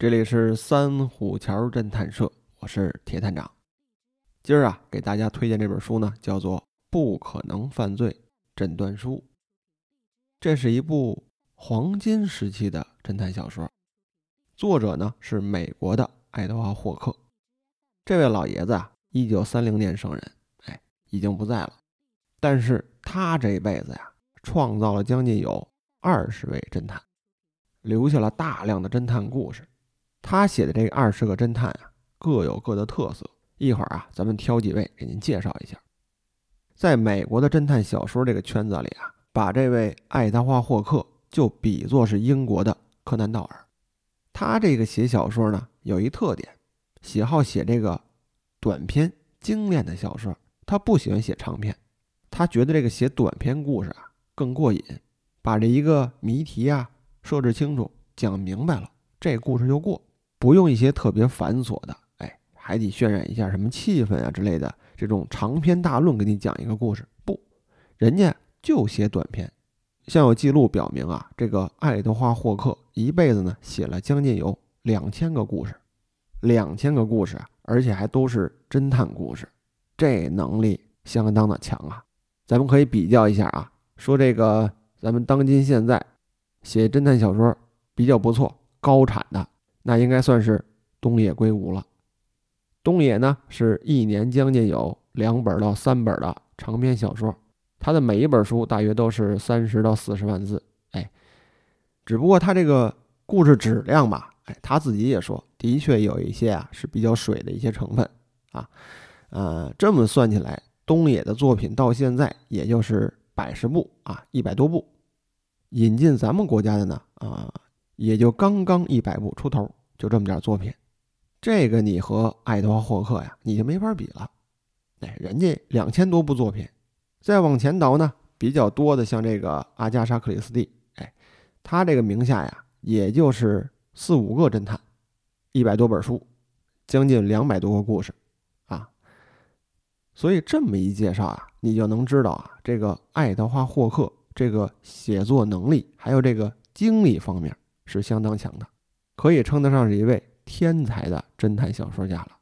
这里是三虎桥侦探社，我是铁探长。今儿啊，给大家推荐这本书呢，叫做《不可能犯罪诊断书》。这是一部黄金时期的侦探小说，作者呢是美国的爱德华·霍克。这位老爷子啊，一九三零年生人，哎，已经不在了。但是他这一辈子呀，创造了将近有二十位侦探。留下了大量的侦探故事，他写的这二十个侦探啊，各有各的特色。一会儿啊，咱们挑几位给您介绍一下。在美国的侦探小说这个圈子里啊，把这位爱德华·霍克就比作是英国的柯南·道尔。他这个写小说呢，有一特点，喜好写这个短篇精炼的小说，他不喜欢写长篇。他觉得这个写短篇故事啊更过瘾，把这一个谜题啊。设置清楚，讲明白了，这故事就过，不用一些特别繁琐的，哎，还得渲染一下什么气氛啊之类的这种长篇大论给你讲一个故事，不，人家就写短篇。像有记录表明啊，这个爱德华·霍克一辈子呢写了将近有两千个故事，两千个故事，而且还都是侦探故事，这能力相当的强啊。咱们可以比较一下啊，说这个咱们当今现在。写侦探小说比较不错、高产的，那应该算是东野圭吾了。东野呢，是一年将近有两本到三本的长篇小说，他的每一本书大约都是三十到四十万字。哎，只不过他这个故事质量吧，哎，他自己也说，的确有一些啊是比较水的一些成分啊。呃，这么算起来，东野的作品到现在也就是百十部啊，一百多部。引进咱们国家的呢，啊，也就刚刚一百部出头，就这么点作品，这个你和爱德华霍克呀，你就没法比了。哎，人家两千多部作品，再往前倒呢，比较多的像这个阿加莎克里斯蒂，哎，他这个名下呀，也就是四五个侦探，一百多本书，将近两百多个故事，啊，所以这么一介绍啊，你就能知道啊，这个爱德华霍克。这个写作能力还有这个经历方面是相当强的，可以称得上是一位天才的侦探小说家了。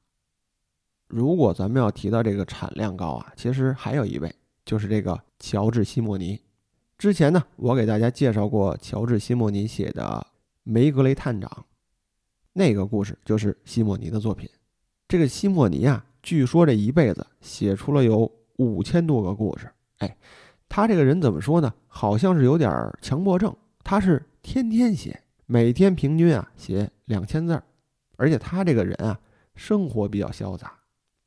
如果咱们要提到这个产量高啊，其实还有一位就是这个乔治·西莫尼。之前呢，我给大家介绍过乔治·西莫尼写的《梅格雷探长》，那个故事就是西莫尼的作品。这个西莫尼啊，据说这一辈子写出了有五千多个故事，哎。他这个人怎么说呢？好像是有点强迫症。他是天天写，每天平均啊写两千字儿，而且他这个人啊生活比较潇洒，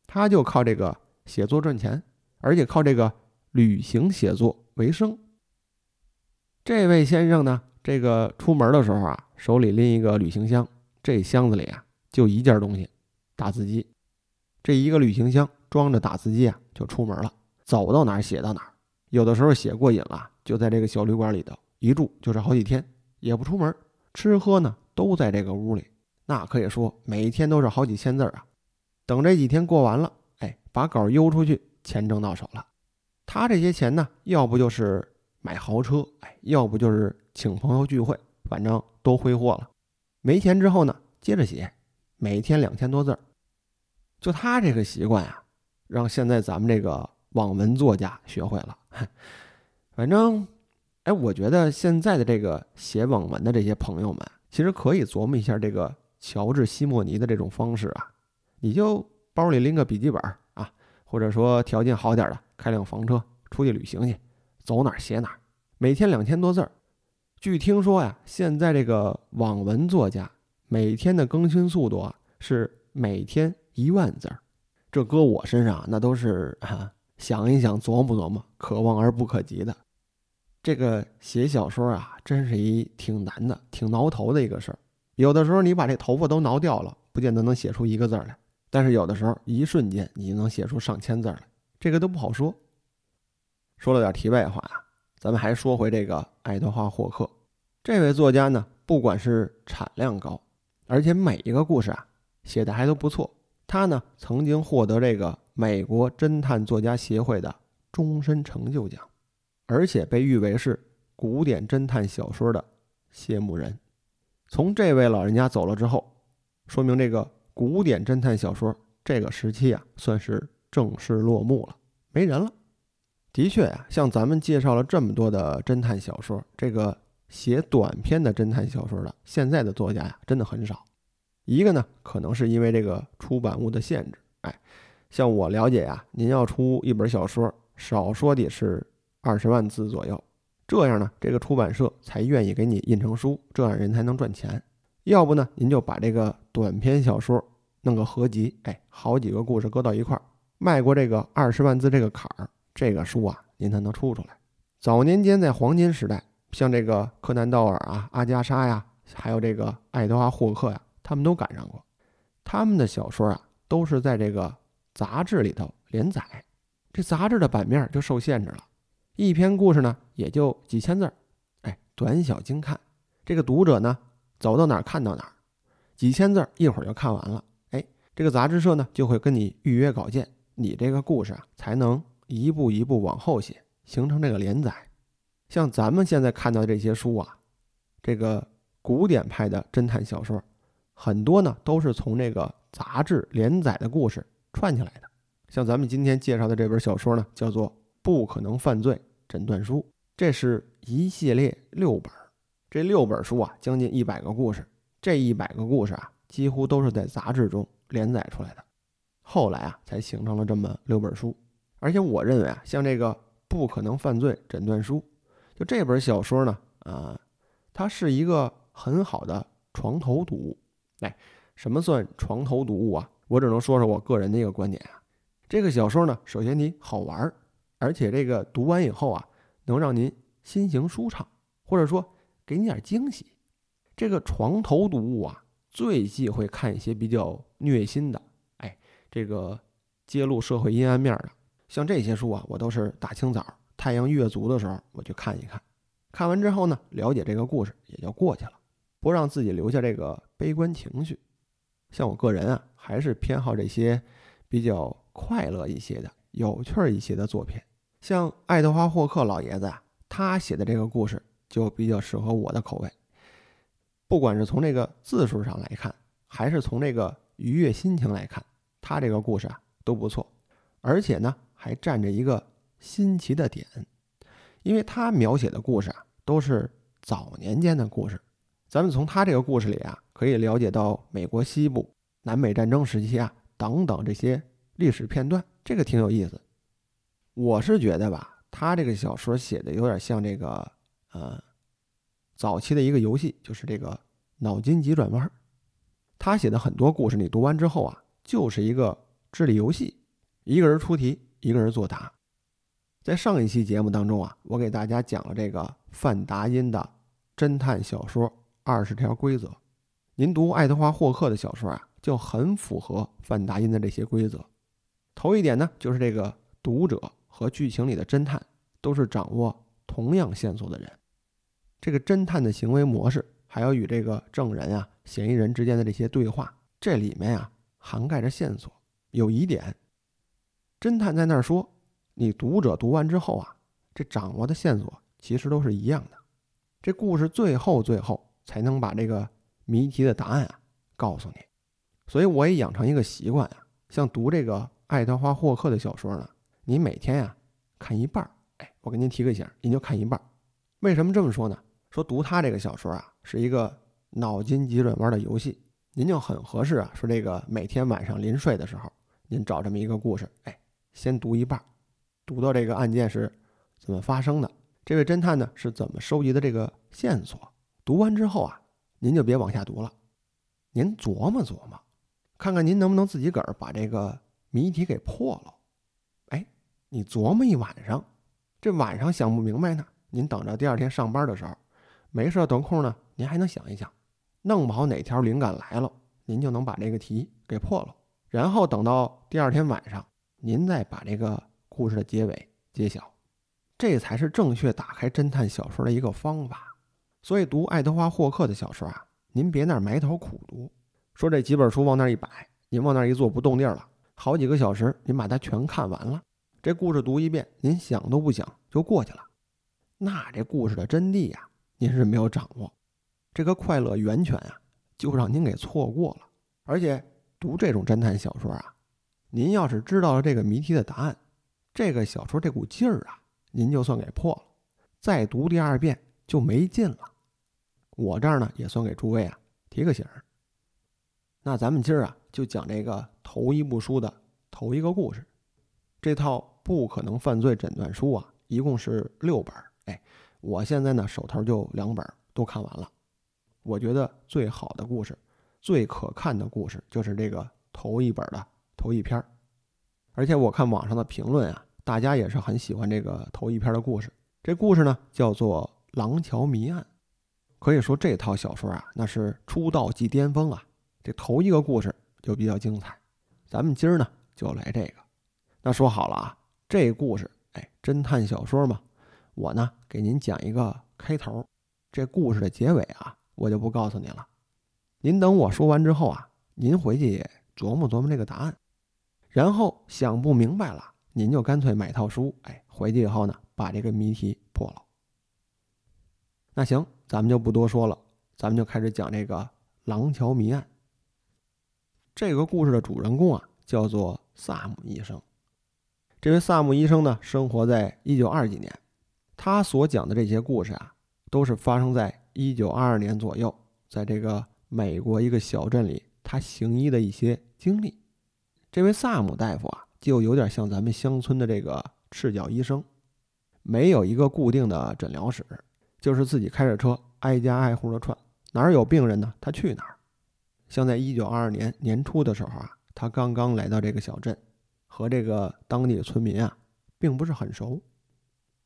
他就靠这个写作赚钱，而且靠这个旅行写作为生。这位先生呢，这个出门的时候啊，手里拎一个旅行箱，这箱子里啊就一件东西，打字机。这一个旅行箱装着打字机啊，就出门了，走到哪儿写到哪儿。有的时候写过瘾了，就在这个小旅馆里头一住就是好几天，也不出门，吃喝呢都在这个屋里。那可以说每天都是好几千字啊。等这几天过完了，哎，把稿邮出去，钱挣到手了。他这些钱呢，要不就是买豪车，哎，要不就是请朋友聚会，反正都挥霍了。没钱之后呢，接着写，每天两千多字儿就他这个习惯啊，让现在咱们这个。网文作家学会了，反正，哎，我觉得现在的这个写网文的这些朋友们，其实可以琢磨一下这个乔治·西莫尼的这种方式啊。你就包里拎个笔记本啊，或者说条件好点的，开辆房车出去旅行去，走哪儿写哪儿，每天两千多字儿。据听说呀，现在这个网文作家每天的更新速度啊是每天一万字儿，这搁我身上那都是哈。想一想，琢磨琢磨，可望而不可及的。这个写小说啊，真是一挺难的、挺挠头的一个事儿。有的时候你把这头发都挠掉了，不见得能写出一个字来；但是有的时候，一瞬间你就能写出上千字来，这个都不好说。说了点题外话啊，咱们还说回这个爱德华·霍克这位作家呢，不管是产量高，而且每一个故事啊写的还都不错。他呢曾经获得这个。美国侦探作家协会的终身成就奖，而且被誉为是古典侦探小说的谢幕人。从这位老人家走了之后，说明这个古典侦探小说这个时期啊，算是正式落幕了，没人了。的确呀，像咱们介绍了这么多的侦探小说，这个写短篇的侦探小说的，现在的作家呀，真的很少。一个呢，可能是因为这个出版物的限制。哎，像我了解呀，您要出一本小说，少说得是二十万字左右，这样呢，这个出版社才愿意给你印成书，这样人才能赚钱。要不呢，您就把这个短篇小说弄个合集，哎，好几个故事搁到一块儿，迈过这个二十万字这个坎儿。这个书啊，您才能出出来。早年间在黄金时代，像这个柯南道尔啊、阿加莎呀，还有这个爱德华霍克呀，他们都赶上过。他们的小说啊，都是在这个杂志里头连载，这杂志的版面就受限制了，一篇故事呢也就几千字儿，哎，短小精看。这个读者呢，走到哪儿看到哪儿，几千字儿一会儿就看完了。哎，这个杂志社呢就会跟你预约稿件，你这个故事啊才能。一步一步往后写，形成这个连载。像咱们现在看到这些书啊，这个古典派的侦探小说，很多呢都是从这个杂志连载的故事串起来的。像咱们今天介绍的这本小说呢，叫做《不可能犯罪诊断书》，这是一系列六本。这六本书啊，将近一百个故事。这一百个故事啊，几乎都是在杂志中连载出来的。后来啊，才形成了这么六本书。而且我认为啊，像这个《不可能犯罪诊断书》，就这本小说呢，啊，它是一个很好的床头读物。哎，什么算床头读物啊？我只能说说我个人的一个观点啊。这个小说呢，首先你好玩儿，而且这个读完以后啊，能让您心情舒畅，或者说给你点惊喜。这个床头读物啊，最忌讳看一些比较虐心的，哎，这个揭露社会阴暗面的。像这些书啊，我都是大清早太阳越足的时候我去看一看，看完之后呢，了解这个故事也就过去了，不让自己留下这个悲观情绪。像我个人啊，还是偏好这些比较快乐一些的、有趣儿一些的作品。像爱德华霍克老爷子啊，他写的这个故事就比较适合我的口味。不管是从这个字数上来看，还是从这个愉悦心情来看，他这个故事啊都不错，而且呢。还站着一个新奇的点，因为他描写的故事啊都是早年间的故事，咱们从他这个故事里啊可以了解到美国西部南北战争时期啊等等这些历史片段，这个挺有意思。我是觉得吧，他这个小说写的有点像这个呃早期的一个游戏，就是这个脑筋急转弯。他写的很多故事，你读完之后啊，就是一个智力游戏，一个人出题。一个人作答，在上一期节目当中啊，我给大家讲了这个范达因的侦探小说二十条规则。您读爱德华霍克的小说啊，就很符合范达因的这些规则。头一点呢，就是这个读者和剧情里的侦探都是掌握同样线索的人。这个侦探的行为模式，还有与这个证人啊、嫌疑人之间的这些对话，这里面啊涵盖着线索，有疑点。侦探在那儿说：“你读者读完之后啊，这掌握的线索其实都是一样的。这故事最后最后才能把这个谜题的答案啊告诉你。所以我也养成一个习惯啊，像读这个爱德华霍克的小说呢，您每天呀看一半儿。哎，我给您提个醒，您就看一半儿。为什么这么说呢？说读他这个小说啊，是一个脑筋急转弯的游戏，您就很合适啊。说这个每天晚上临睡的时候，您找这么一个故事，哎。”先读一半儿，读到这个案件是怎么发生的，这位侦探呢是怎么收集的这个线索？读完之后啊，您就别往下读了，您琢磨琢磨，看看您能不能自己个儿把这个谜题给破了。你琢磨一晚上，这晚上想不明白呢，您等着第二天上班的时候，没事等空呢，您还能想一想，弄不好哪条灵感来了，您就能把这个题给破了。然后等到第二天晚上。您再把这个故事的结尾揭晓，这才是正确打开侦探小说的一个方法。所以读爱德华霍克的小说啊，您别那儿埋头苦读，说这几本书往那儿一摆，您往那儿一坐不动地儿了，好几个小时您把它全看完了，这故事读一遍，您想都不想就过去了，那这故事的真谛呀，您是没有掌握，这个快乐源泉啊，就让您给错过了。而且读这种侦探小说啊，您要是知道了这个谜题的答案，这个小说这股劲儿啊，您就算给破了，再读第二遍就没劲了。我这儿呢，也算给诸位啊提个醒儿。那咱们今儿啊，就讲这个头一部书的头一个故事。这套不可能犯罪诊断书啊，一共是六本儿。哎，我现在呢手头就两本都看完了。我觉得最好的故事、最可看的故事就是这个头一本的头一篇儿。而且我看网上的评论啊，大家也是很喜欢这个头一篇的故事。这故事呢叫做《廊桥谜案》。可以说这套小说啊，那是出道即巅峰啊。这头一个故事就比较精彩，咱们今儿呢就来这个。那说好了啊，这故事哎，侦探小说嘛，我呢给您讲一个开头，这故事的结尾啊，我就不告诉您了。您等我说完之后啊，您回去琢磨琢磨这个答案，然后想不明白了，您就干脆买套书，哎，回去以后呢，把这个谜题破了。那行。咱们就不多说了，咱们就开始讲这个廊桥谜案。这个故事的主人公啊，叫做萨姆医生。这位萨姆医生呢，生活在一九二几年，他所讲的这些故事啊，都是发生在一九二二年左右，在这个美国一个小镇里，他行医的一些经历。这位萨姆大夫啊，就有点像咱们乡村的这个赤脚医生，没有一个固定的诊疗室。就是自己开着车挨家挨户的串，哪儿有病人呢，他去哪儿。像在一九二二年年初的时候啊，他刚刚来到这个小镇，和这个当地的村民啊，并不是很熟。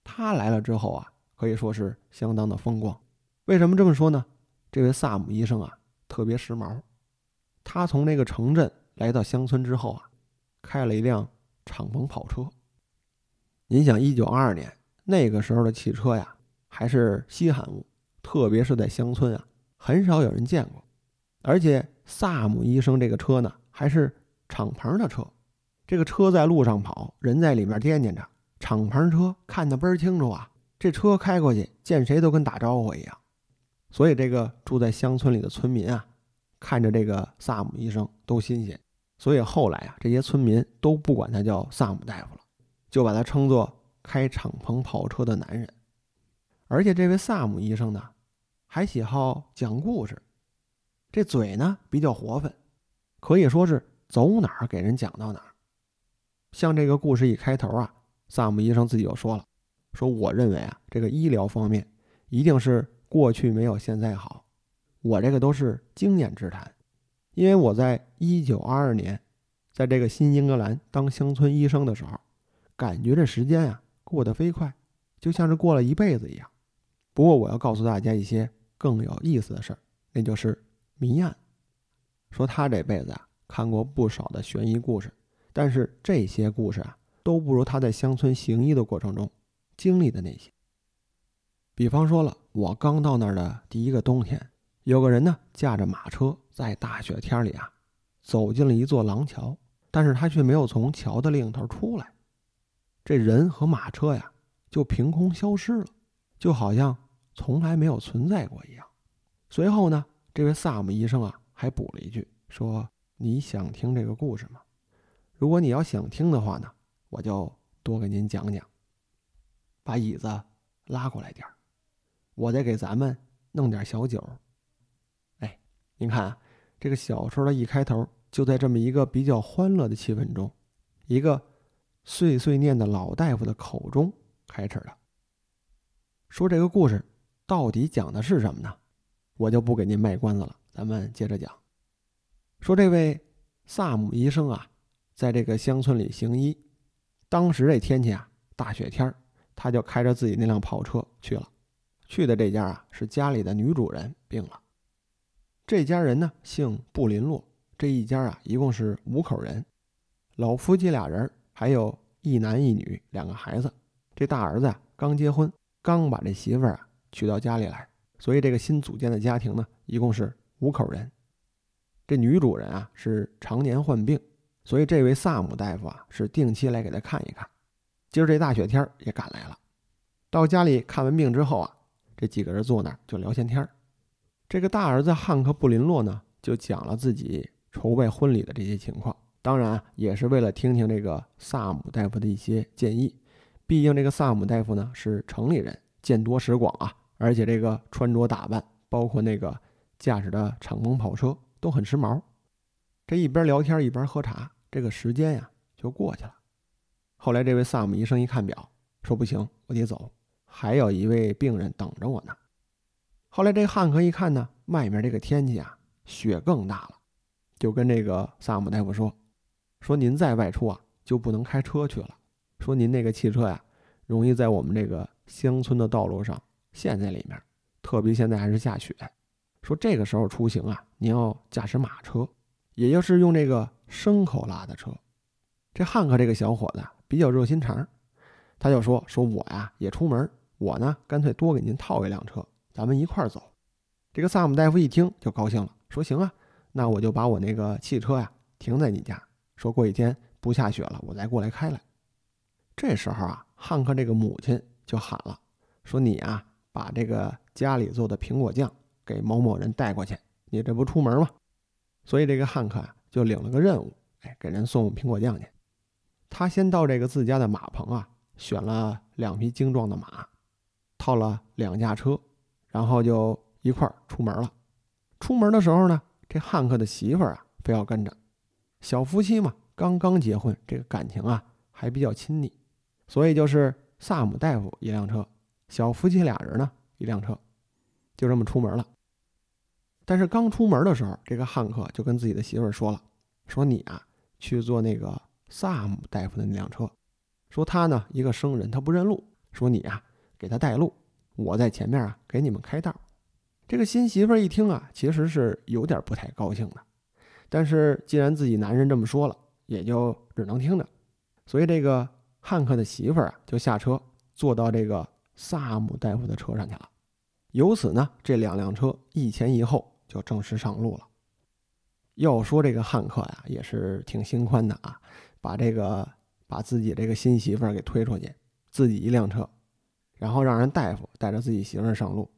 他来了之后啊，可以说是相当的风光。为什么这么说呢？这位萨姆医生啊，特别时髦。他从那个城镇来到乡村之后啊，开了一辆敞篷跑车。您想，一九二二年那个时候的汽车呀。还是稀罕物，特别是在乡村啊，很少有人见过。而且萨姆医生这个车呢，还是敞篷的车。这个车在路上跑，人在里面惦念着，敞篷车看得倍儿清楚啊。这车开过去，见谁都跟打招呼一样。所以这个住在乡村里的村民啊，看着这个萨姆医生都新鲜。所以后来啊，这些村民都不管他叫萨姆大夫了，就把他称作开敞篷跑车的男人。而且这位萨姆医生呢，还喜好讲故事，这嘴呢比较活泛，可以说是走哪儿给人讲到哪儿。像这个故事一开头啊，萨姆医生自己就说了：“说我认为啊，这个医疗方面一定是过去没有现在好，我这个都是经验之谈，因为我在一九二二年，在这个新英格兰当乡村医生的时候，感觉这时间啊过得飞快，就像是过了一辈子一样。”不过我要告诉大家一些更有意思的事儿，那就是谜案。说他这辈子啊看过不少的悬疑故事，但是这些故事啊都不如他在乡村行医的过程中经历的那些。比方说了，我刚到那儿的第一个冬天，有个人呢驾着马车在大雪天里啊走进了一座廊桥，但是他却没有从桥的另一头出来，这人和马车呀就凭空消失了，就好像。从来没有存在过一样。随后呢，这位萨姆医生啊，还补了一句说：“你想听这个故事吗？如果你要想听的话呢，我就多给您讲讲。把椅子拉过来点儿，我再给咱们弄点小酒。哎，您看啊，这个小说的一开头就在这么一个比较欢乐的气氛中，一个碎碎念的老大夫的口中开始了，说这个故事。”到底讲的是什么呢？我就不给您卖关子了，咱们接着讲。说这位萨姆医生啊，在这个乡村里行医，当时这天气啊，大雪天儿他就开着自己那辆跑车去了。去的这家啊，是家里的女主人病了。这家人呢，姓布林洛。这一家啊，一共是五口人，老夫妻俩人，还有一男一女两个孩子。这大儿子啊，刚结婚，刚把这媳妇儿啊。娶到家里来，所以这个新组建的家庭呢，一共是五口人。这女主人啊是常年患病，所以这位萨姆大夫啊是定期来给他看一看。今儿这大雪天也赶来了，到家里看完病之后啊，这几个人坐那儿就聊闲天儿。这个大儿子汉克布林洛呢就讲了自己筹备婚礼的这些情况。当然也是为了听听这个萨姆大夫的一些建议。毕竟这个萨姆大夫呢是城里人，见多识广啊，而且这个穿着打扮，包括那个驾驶的敞篷跑车都很时髦。这一边聊天一边喝茶，这个时间呀就过去了。后来这位萨姆医生一看表，说不行，我得走，还有一位病人等着我呢。后来这汉克一看呢，外面这个天气啊，雪更大了，就跟这个萨姆大夫说：“说您再外出啊，就不能开车去了。说您那个汽车呀，容易在我们这个乡村的道路上陷在里面，特别现在还是下雪。说这个时候出行啊，您要驾驶马车，也就是用这个牲口拉的车。这汉克这个小伙子。”比较热心肠，他就说：“说我呀也出门，我呢干脆多给您套一辆车，咱们一块儿走。”这个萨姆大夫一听就高兴了，说：“行啊，那我就把我那个汽车呀停在你家，说过几天不下雪了，我再过来开来。”这时候啊，汉克这个母亲就喊了，说：“你啊把这个家里做的苹果酱给某某人带过去，你这不出门吗？”所以这个汉克啊就领了个任务，哎，给人送苹果酱去。他先到这个自家的马棚啊，选了两匹精壮的马，套了两架车，然后就一块儿出门了。出门的时候呢，这汉克的媳妇儿啊，非要跟着。小夫妻嘛，刚刚结婚，这个感情啊还比较亲昵，所以就是萨姆大夫一辆车，小夫妻俩人呢一辆车，就这么出门了。但是刚出门的时候，这个汉克就跟自己的媳妇儿说了：“说你啊，去坐那个。”萨姆大夫的那辆车，说他呢一个生人，他不认路，说你啊给他带路，我在前面啊给你们开道。这个新媳妇一听啊，其实是有点不太高兴的，但是既然自己男人这么说了，也就只能听着。所以这个汉克的媳妇啊就下车坐到这个萨姆大夫的车上去了。由此呢，这两辆车一前一后就正式上路了。要说这个汉克呀，也是挺心宽的啊。把这个把自己这个新媳妇儿给推出去，自己一辆车，然后让人大夫带着自己媳妇儿上路。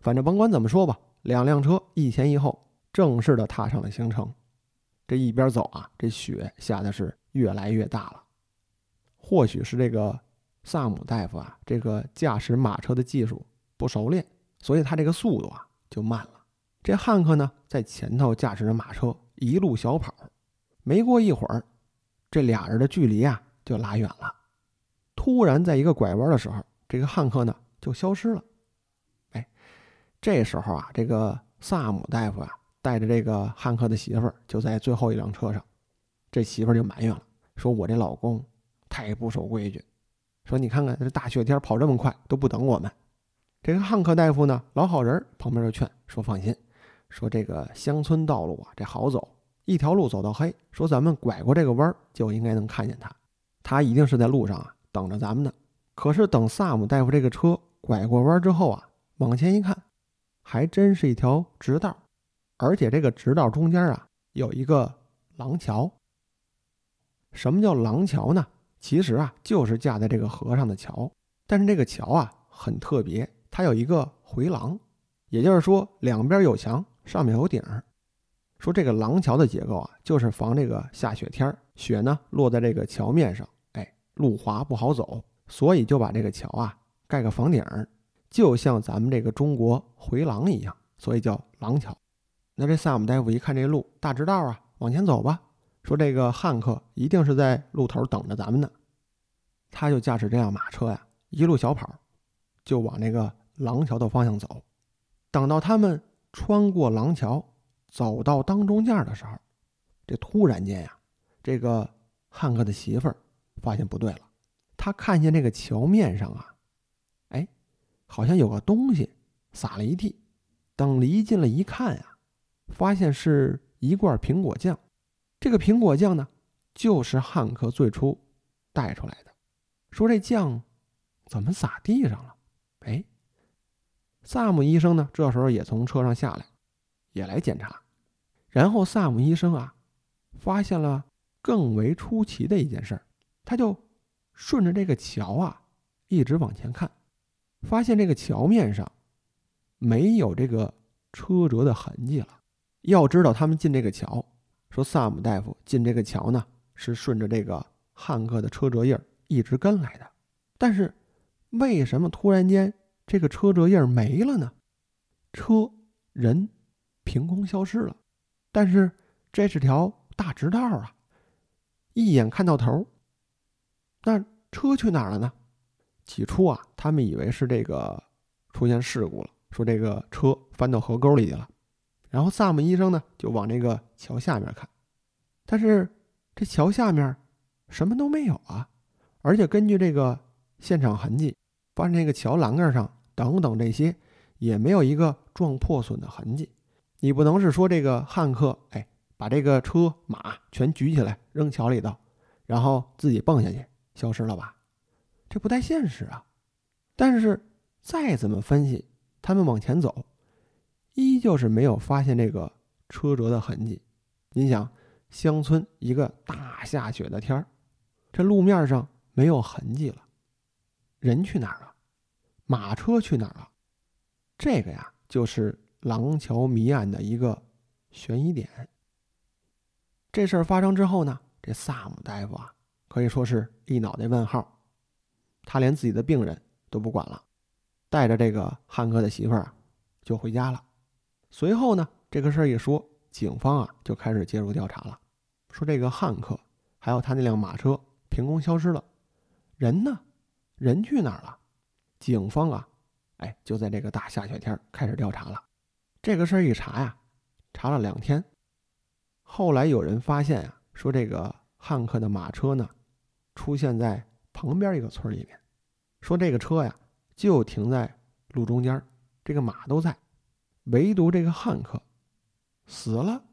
反正甭管怎么说吧，两辆车一前一后，正式的踏上了行程。这一边走啊，这雪下的是越来越大了。或许是这个萨姆大夫啊，这个驾驶马车的技术不熟练，所以他这个速度啊就慢了。这汉克呢，在前头驾驶着马车一路小跑，没过一会儿。这俩人的距离啊就拉远了。突然，在一个拐弯的时候，这个汉克呢就消失了。哎，这时候啊，这个萨姆大夫啊带着这个汉克的媳妇儿就在最后一辆车上。这媳妇儿就埋怨了，说我这老公太不守规矩，说你看看这大雪天跑这么快都不等我们。这个汉克大夫呢老好人，旁边就劝说放心，说这个乡村道路啊这好走。一条路走到黑，说咱们拐过这个弯儿就应该能看见他，他一定是在路上啊等着咱们呢。可是等萨姆大夫这个车拐过弯之后啊，往前一看，还真是一条直道，而且这个直道中间啊有一个廊桥。什么叫廊桥呢？其实啊就是架在这个河上的桥，但是这个桥啊很特别，它有一个回廊，也就是说两边有墙，上面有顶儿。说这个廊桥的结构啊，就是防这个下雪天儿，雪呢落在这个桥面上，哎，路滑不好走，所以就把这个桥啊盖个房顶儿，就像咱们这个中国回廊一样，所以叫廊桥。那这萨姆大夫一看这路大直道啊，往前走吧。说这个汉克一定是在路头等着咱们呢，他就驾驶这辆马车呀，一路小跑，就往那个廊桥的方向走。等到他们穿过廊桥。走到当中间的时候，这突然间呀，这个汉克的媳妇儿发现不对了。他看见这个桥面上啊，哎，好像有个东西撒了一地。等离近了一看呀，发现是一罐苹果酱。这个苹果酱呢，就是汉克最初带出来的。说这酱怎么撒地上了？哎，萨姆医生呢，这时候也从车上下来，也来检查。然后萨姆医生啊，发现了更为出奇的一件事儿，他就顺着这个桥啊，一直往前看，发现这个桥面上没有这个车辙的痕迹了，要知道他们进这个桥，说萨姆大夫进这个桥呢，是顺着这个汉克的车辙印儿一直跟来的。但是为什么突然间这个车辙印没了呢？车人凭空消失了。但是这是条大直道啊，一眼看到头。那车去哪儿了呢？起初啊，他们以为是这个出现事故了，说这个车翻到河沟里去了。然后萨姆医生呢，就往这个桥下面看，但是这桥下面什么都没有啊！而且根据这个现场痕迹，发现这个桥栏杆上等等这些也没有一个撞破损的痕迹。你不能是说这个汉克哎，把这个车马全举起来扔桥里头，然后自己蹦下去消失了吧？这不太现实啊！但是再怎么分析，他们往前走，依旧是没有发现这个车辙的痕迹。你想，乡村一个大下雪的天儿，这路面上没有痕迹了，人去哪儿了？马车去哪儿了？这个呀，就是廊桥谜案的一个悬疑点。这事儿发生之后呢，这萨姆大夫啊，可以说是一脑袋问号。他连自己的病人都不管了，带着这个汉克的媳妇儿啊，就回家了。随后呢，这个事儿一说，警方啊就开始介入调查了，说这个汉克还有他那辆马车凭空消失了，人呢？人去哪儿了？警方啊，哎，就在这个大下雪天开始调查了。这个事儿一查呀，查了两天。后来有人发现呀，说这个汉克的马车呢，出现在。旁边一个村里面，说这个车呀就停在路中间，这个马都在，唯独这个汉克死了，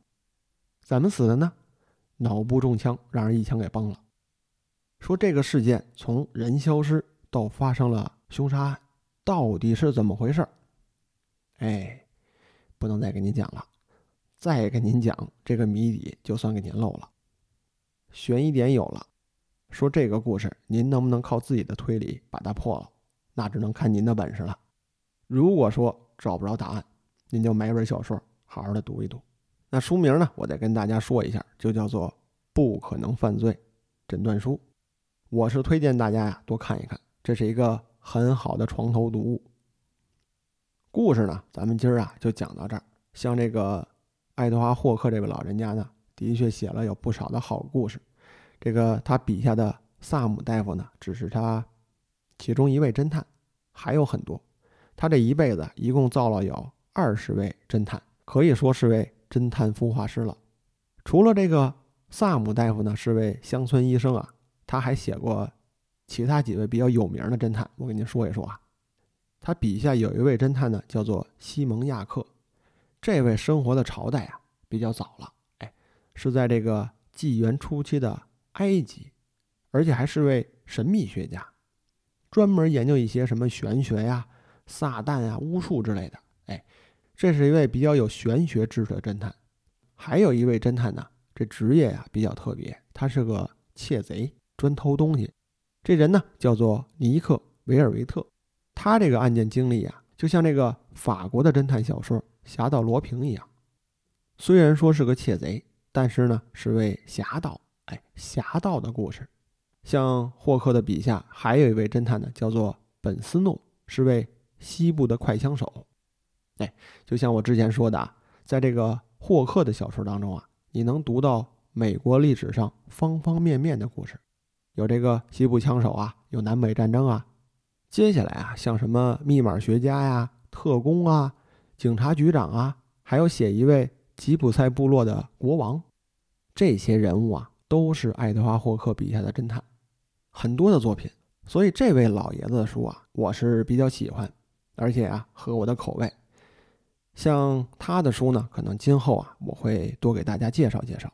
怎么死的呢？脑部中枪，让人一枪给崩了。说这个事件从人消失到发生了凶杀案，到底是怎么回事？哎，不能再跟您讲了，再跟您讲这个谜底就算给您漏了。悬疑点有了。说这个故事，您能不能靠自己的推理把它破了？那只能看您的本事了。如果说找不着答案，您就买本小说，好好的读一读。那书名呢？我再跟大家说一下，就叫做《不可能犯罪诊断书》。我是推荐大家呀多看一看，这是一个很好的床头读物。故事呢，咱们今儿啊就讲到这儿。像这个爱德华·霍克这位老人家呢，的确写了有不少的好故事。这个他笔下的萨姆大夫呢，只是他其中一位侦探，还有很多。他这一辈子一共造了有二十位侦探，可以说是位侦探孵化师了。除了这个萨姆大夫呢，是位乡村医生啊，他还写过其他几位比较有名的侦探。我跟您说一说啊，他笔下有一位侦探呢，叫做西蒙亚克。这位生活的朝代啊比较早了，哎，是在这个纪元初期的。埃及，而且还是位神秘学家，专门研究一些什么玄学呀、撒旦呀、巫术之类的。哎，这是一位比较有玄学知识的侦探。还有一位侦探呢，这职业呀比较特别，他是个窃贼，专偷东西。这人呢叫做尼克·维尔维特。他这个案件经历啊，就像这个法国的侦探小说《侠盗罗平》一样。虽然说是个窃贼，但是呢是位侠盗。哎，侠盗的故事，像霍克的笔下还有一位侦探呢，叫做本斯诺，是位西部的快枪手。哎，就像我之前说的啊，在这个霍克的小说当中啊，你能读到美国历史上方方面面的故事，有这个西部枪手啊，有南北战争啊。接下来啊，像什么密码学家呀、特工啊、警察局长啊，还有写一位吉普赛部落的国王，这些人物啊。都是爱德华·霍克笔下的侦探，很多的作品，所以这位老爷子的书啊，我是比较喜欢，而且啊合我的口味。像他的书呢，可能今后啊我会多给大家介绍介绍。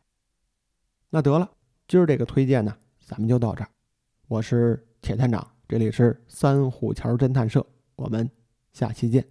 那得了，今儿这个推荐呢，咱们就到这儿。我是铁探长，这里是三虎桥侦探社，我们下期见。